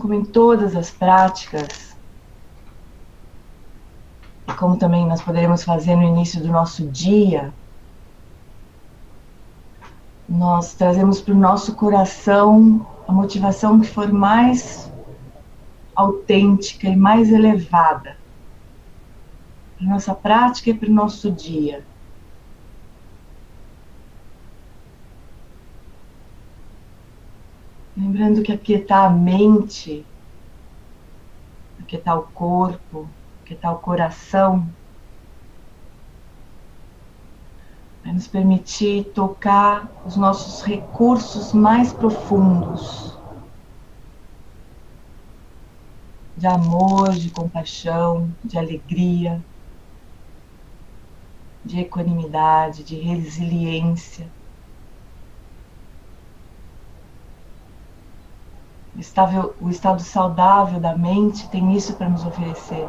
Como em todas as práticas, e como também nós poderemos fazer no início do nosso dia, nós trazemos para o nosso coração a motivação que for mais autêntica e mais elevada para nossa prática e para o nosso dia. Lembrando que aquietar a mente, aquietar o corpo, aquietar o coração, vai nos permitir tocar os nossos recursos mais profundos de amor, de compaixão, de alegria, de equanimidade, de resiliência. Estado, o estado saudável da mente tem isso para nos oferecer.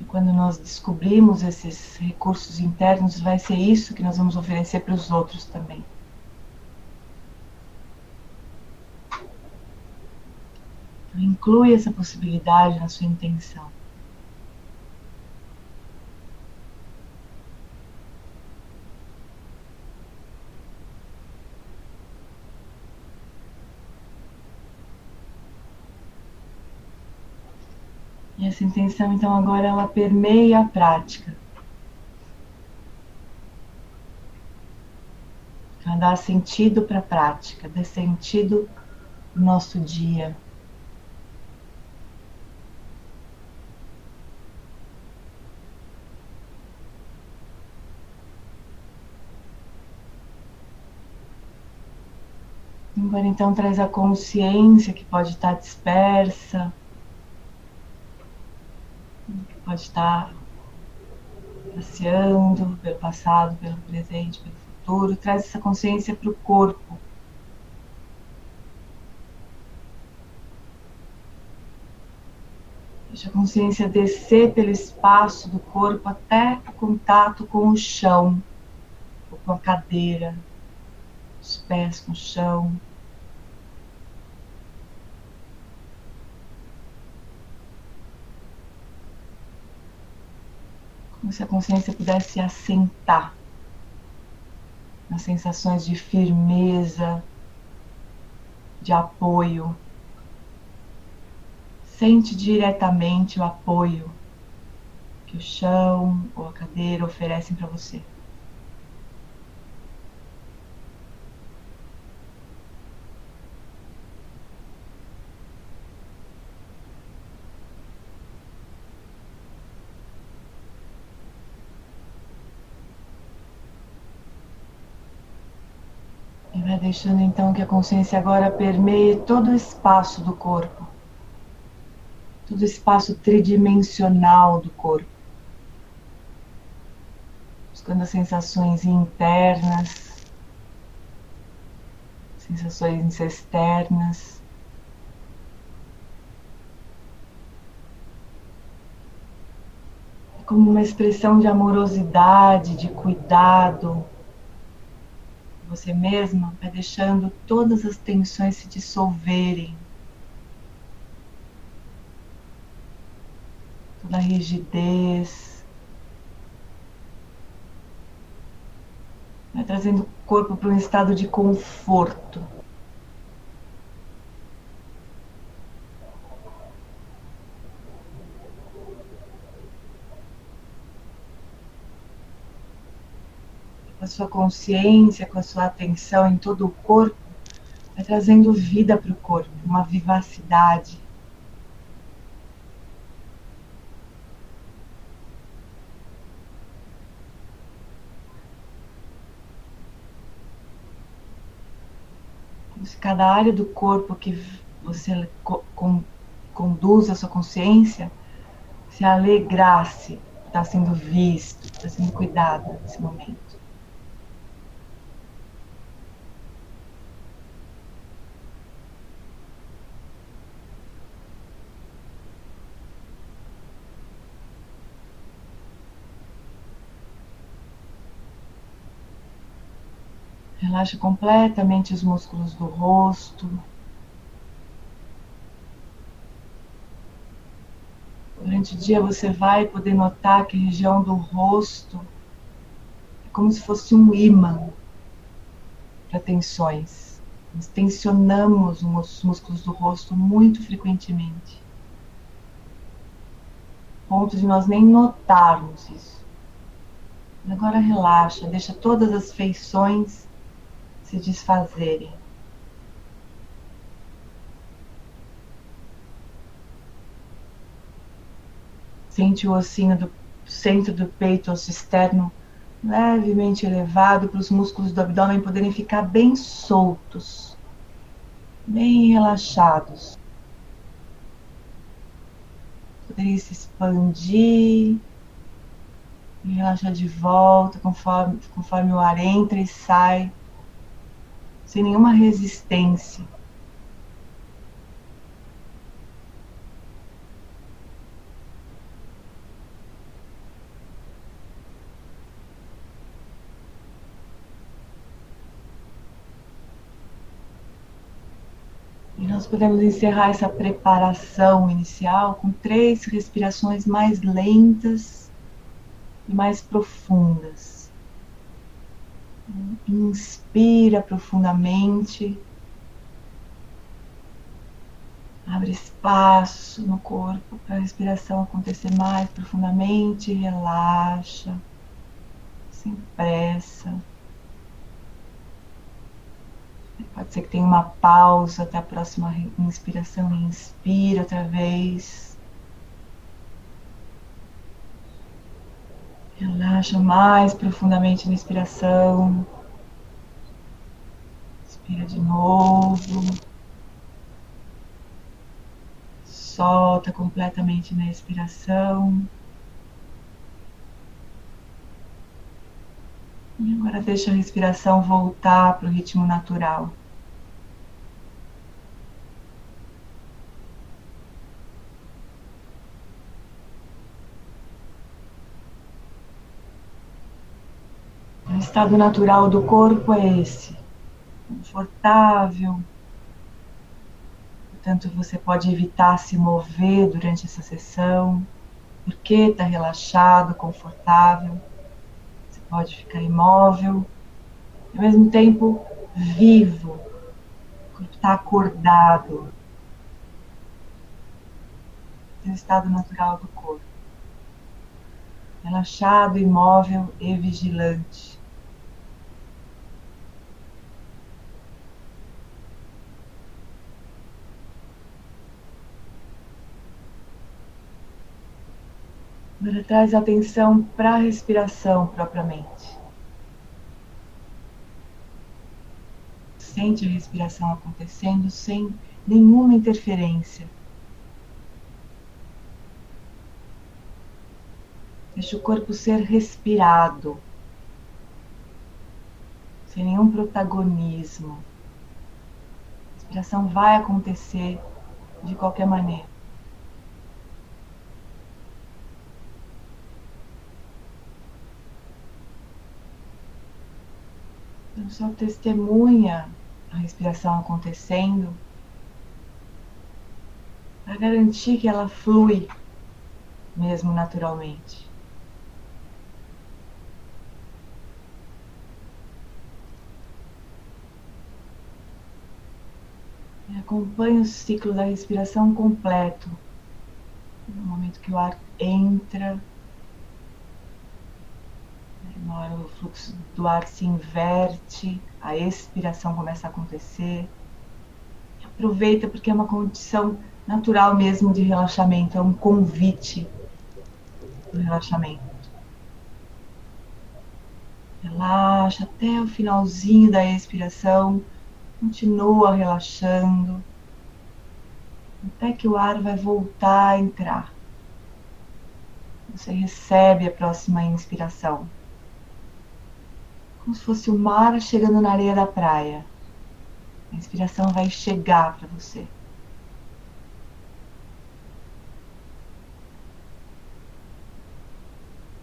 E quando nós descobrimos esses recursos internos, vai ser isso que nós vamos oferecer para os outros também. Então, inclui essa possibilidade na sua intenção. Essa intenção, então, agora ela permeia a prática. Ela dá sentido para a prática, dá sentido no nosso dia. Agora então traz a consciência que pode estar dispersa, pode estar passeando pelo passado, pelo presente, pelo futuro, traz essa consciência para o corpo. Deixa a consciência descer pelo espaço do corpo até o contato com o chão, ou com a cadeira, os pés no chão. Como se a consciência pudesse assentar nas sensações de firmeza, de apoio. Sente diretamente o apoio que o chão ou a cadeira oferecem para você. E vai deixando então que a consciência agora permeie todo o espaço do corpo, todo o espaço tridimensional do corpo, buscando as sensações internas, sensações externas. Como uma expressão de amorosidade, de cuidado, você mesma vai deixando todas as tensões se dissolverem. Toda a rigidez. Vai trazendo o corpo para um estado de conforto. A sua consciência, com a sua atenção em todo o corpo, vai trazendo vida para o corpo, uma vivacidade. Como se cada área do corpo que você conduz a sua consciência se alegrasse, está sendo visto, está sendo cuidado nesse momento. Relaxa completamente os músculos do rosto. Durante o dia você vai poder notar que a região do rosto é como se fosse um imã para tensões. Nós tensionamos os músculos do rosto muito frequentemente. Ponto de nós nem notarmos isso. Agora relaxa, deixa todas as feições se desfazerem. Sente o ossinho do centro do peito, osso externo, levemente elevado para os músculos do abdômen poderem ficar bem soltos, bem relaxados. Poderem se expandir e relaxar de volta conforme, conforme o ar entra e sai sem nenhuma resistência. E nós podemos encerrar essa preparação inicial com três respirações mais lentas e mais profundas. Inspira profundamente. Abre espaço no corpo para a respiração acontecer mais profundamente. Relaxa, sem pressa. Pode ser que tenha uma pausa até a próxima inspiração. Inspira outra vez. Relaxa mais profundamente na inspiração. Inspira de novo. Solta completamente na expiração. E agora deixa a respiração voltar para o ritmo natural. Estado natural do corpo é esse, confortável. Portanto, você pode evitar se mover durante essa sessão, porque está relaxado, confortável. Você pode ficar imóvel, ao mesmo tempo vivo, está acordado. É o estado natural do corpo. Relaxado, imóvel e vigilante. Traz atenção para a respiração propriamente. Sente a respiração acontecendo sem nenhuma interferência. Deixa o corpo ser respirado, sem nenhum protagonismo. A respiração vai acontecer de qualquer maneira. Só testemunha a respiração acontecendo para garantir que ela flui mesmo naturalmente. E acompanhe o ciclo da respiração completo. No momento que o ar entra uma hora o fluxo do ar se inverte, a expiração começa a acontecer. Aproveita porque é uma condição natural mesmo de relaxamento, é um convite do relaxamento. Relaxa até o finalzinho da expiração, continua relaxando, até que o ar vai voltar a entrar. Você recebe a próxima inspiração como se fosse o mar chegando na areia da praia. A inspiração vai chegar para você.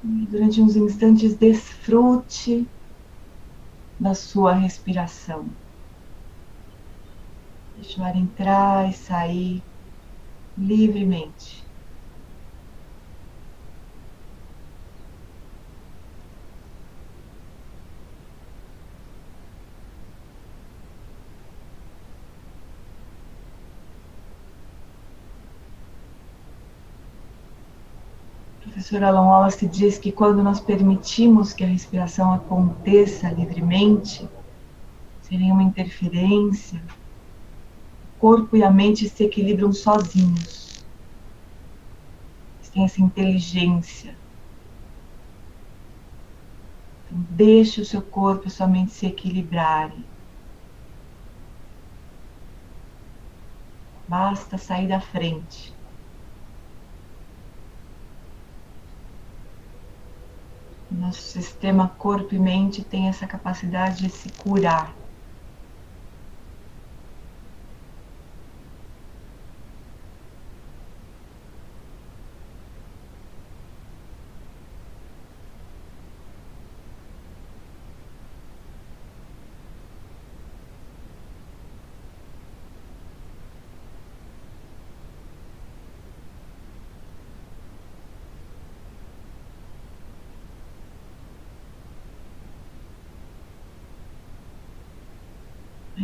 E durante uns instantes, desfrute da sua respiração. Deixa o ar entrar e sair livremente. Professor Alan Wallace diz que quando nós permitimos que a respiração aconteça livremente, sem nenhuma interferência, o corpo e a mente se equilibram sozinhos. Eles têm essa inteligência. Então, deixe o seu corpo e sua mente se equilibrarem. Basta sair da frente. Nosso sistema corpo e mente tem essa capacidade de se curar.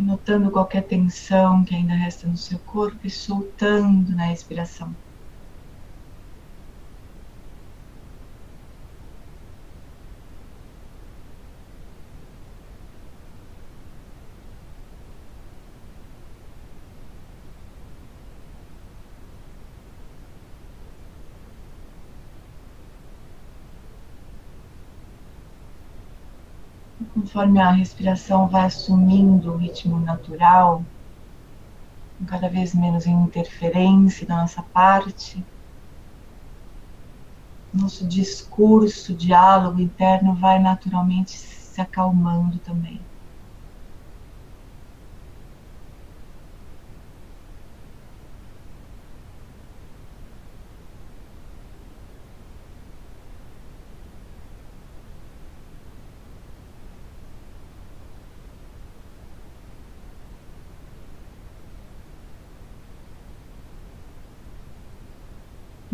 Notando qualquer tensão que ainda resta no seu corpo e soltando na respiração. Conforme a respiração vai assumindo o ritmo natural, com cada vez menos interferência da nossa parte, nosso discurso, diálogo interno vai naturalmente se acalmando também.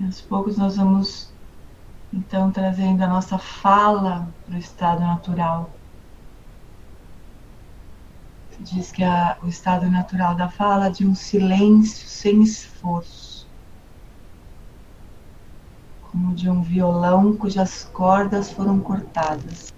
Aos poucos nós vamos então trazendo a nossa fala para o estado natural. Diz que a, o estado natural da fala é de um silêncio sem esforço, como de um violão cujas cordas foram cortadas.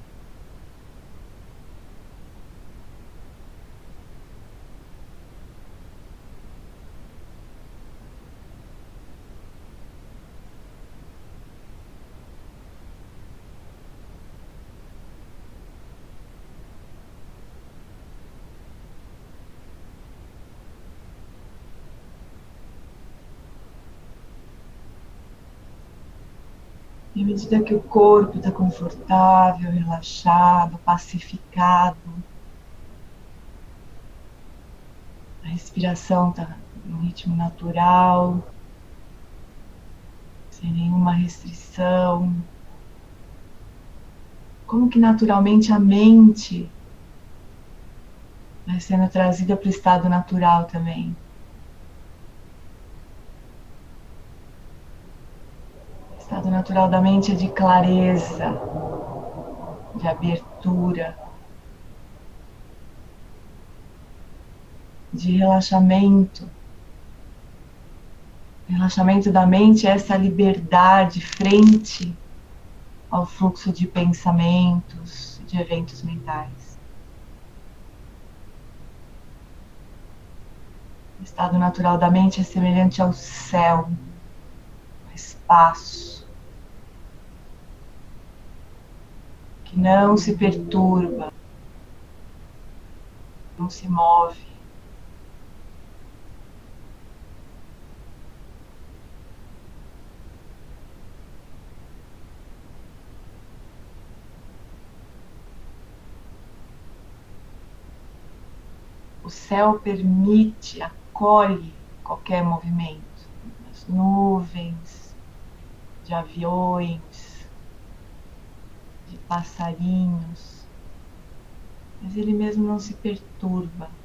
E à medida que o corpo está confortável, relaxado, pacificado, a respiração está no ritmo natural, sem nenhuma restrição. Como que naturalmente a mente vai sendo trazida para o estado natural também. estado natural da mente é de clareza, de abertura, de relaxamento. Relaxamento da mente é essa liberdade frente ao fluxo de pensamentos, de eventos mentais. O estado natural da mente é semelhante ao céu, ao espaço. Não se perturba, não se move. O céu permite, acolhe qualquer movimento, as nuvens, de aviões, passarinhos, mas ele mesmo não se perturba.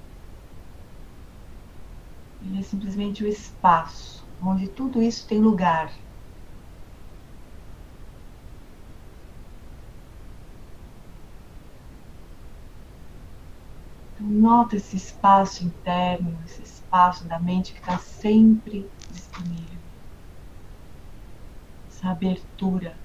Ele é simplesmente o espaço onde tudo isso tem lugar. Então, nota esse espaço interno, esse espaço da mente que está sempre disponível. Essa abertura.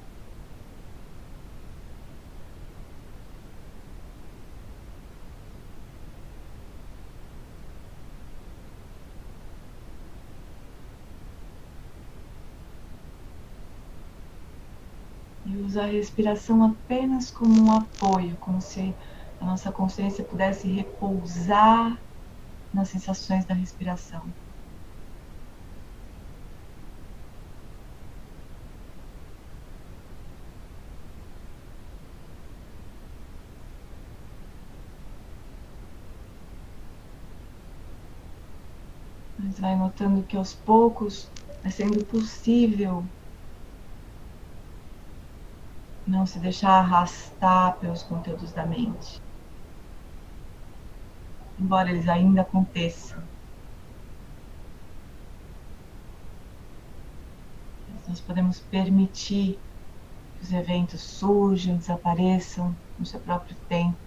E usa a respiração apenas como um apoio, como se a nossa consciência pudesse repousar nas sensações da respiração. Mas vai notando que aos poucos vai sendo possível não se deixar arrastar pelos conteúdos da mente. Embora eles ainda aconteçam. Nós podemos permitir que os eventos surjam, desapareçam no seu próprio tempo.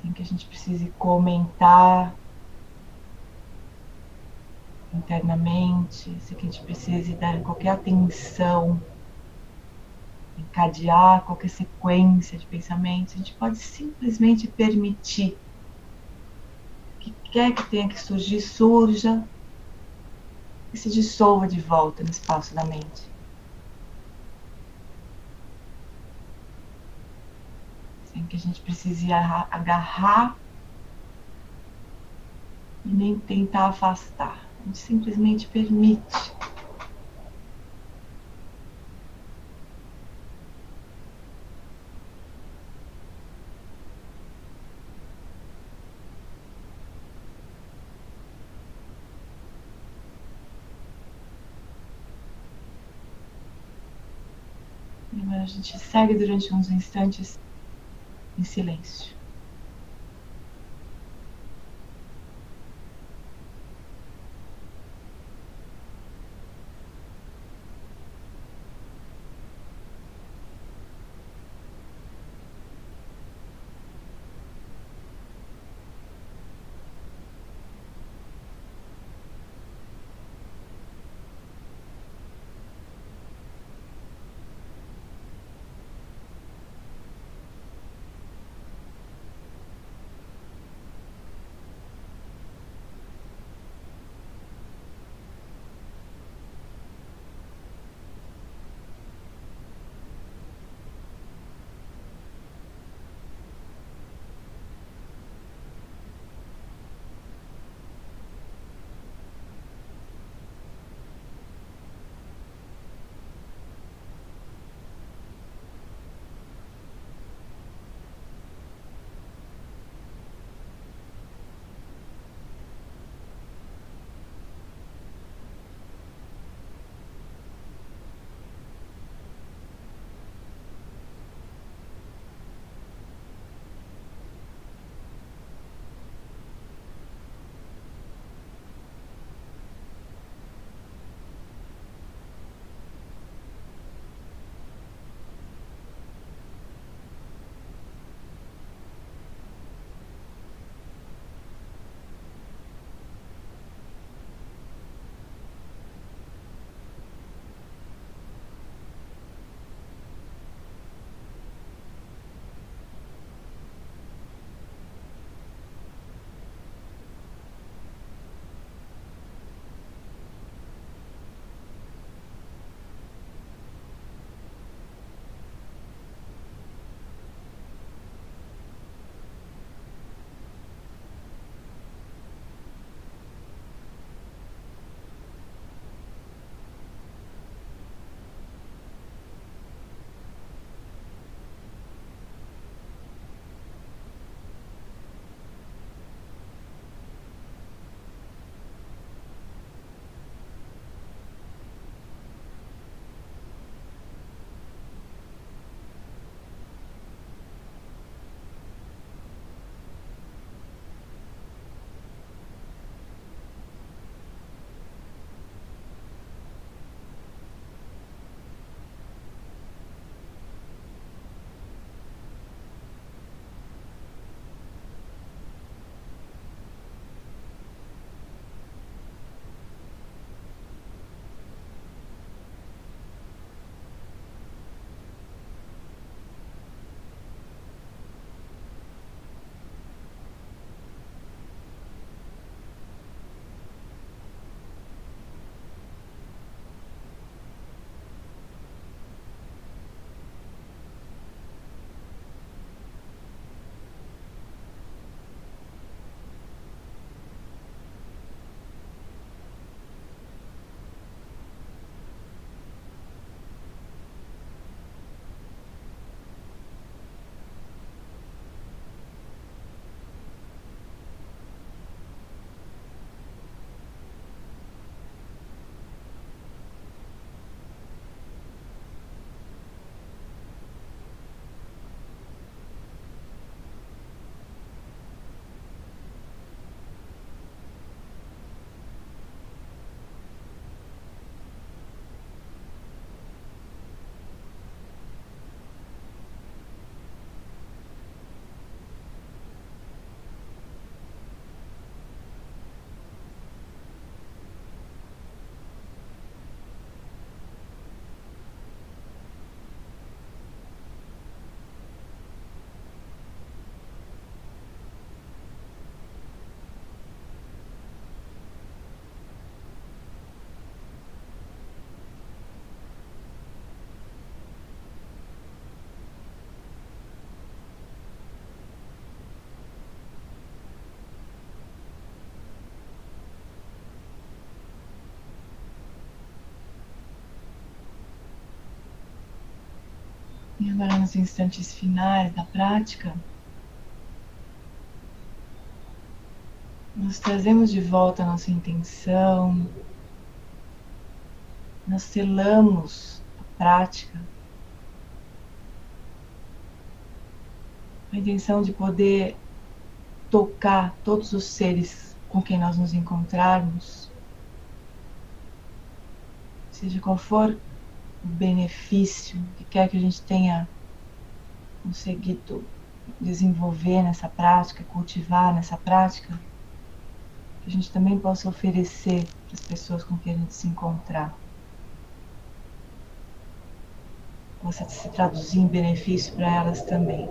Sem que a gente precise comentar internamente, se que a gente precise dar qualquer atenção, encadear qualquer sequência de pensamentos, a gente pode simplesmente permitir que quer que tenha que surgir, surja e se dissolva de volta no espaço da mente. Sem que a gente precise agarrar e nem tentar afastar. A gente simplesmente permite. Agora a gente segue durante uns instantes em silêncio. E agora, nos instantes finais da prática, nós trazemos de volta a nossa intenção, nós selamos a prática, a intenção de poder tocar todos os seres com quem nós nos encontrarmos, seja qual for benefício que quer que a gente tenha conseguido desenvolver nessa prática, cultivar nessa prática, que a gente também possa oferecer para as pessoas com quem a gente se encontrar. Possa se traduzir em benefício para elas também.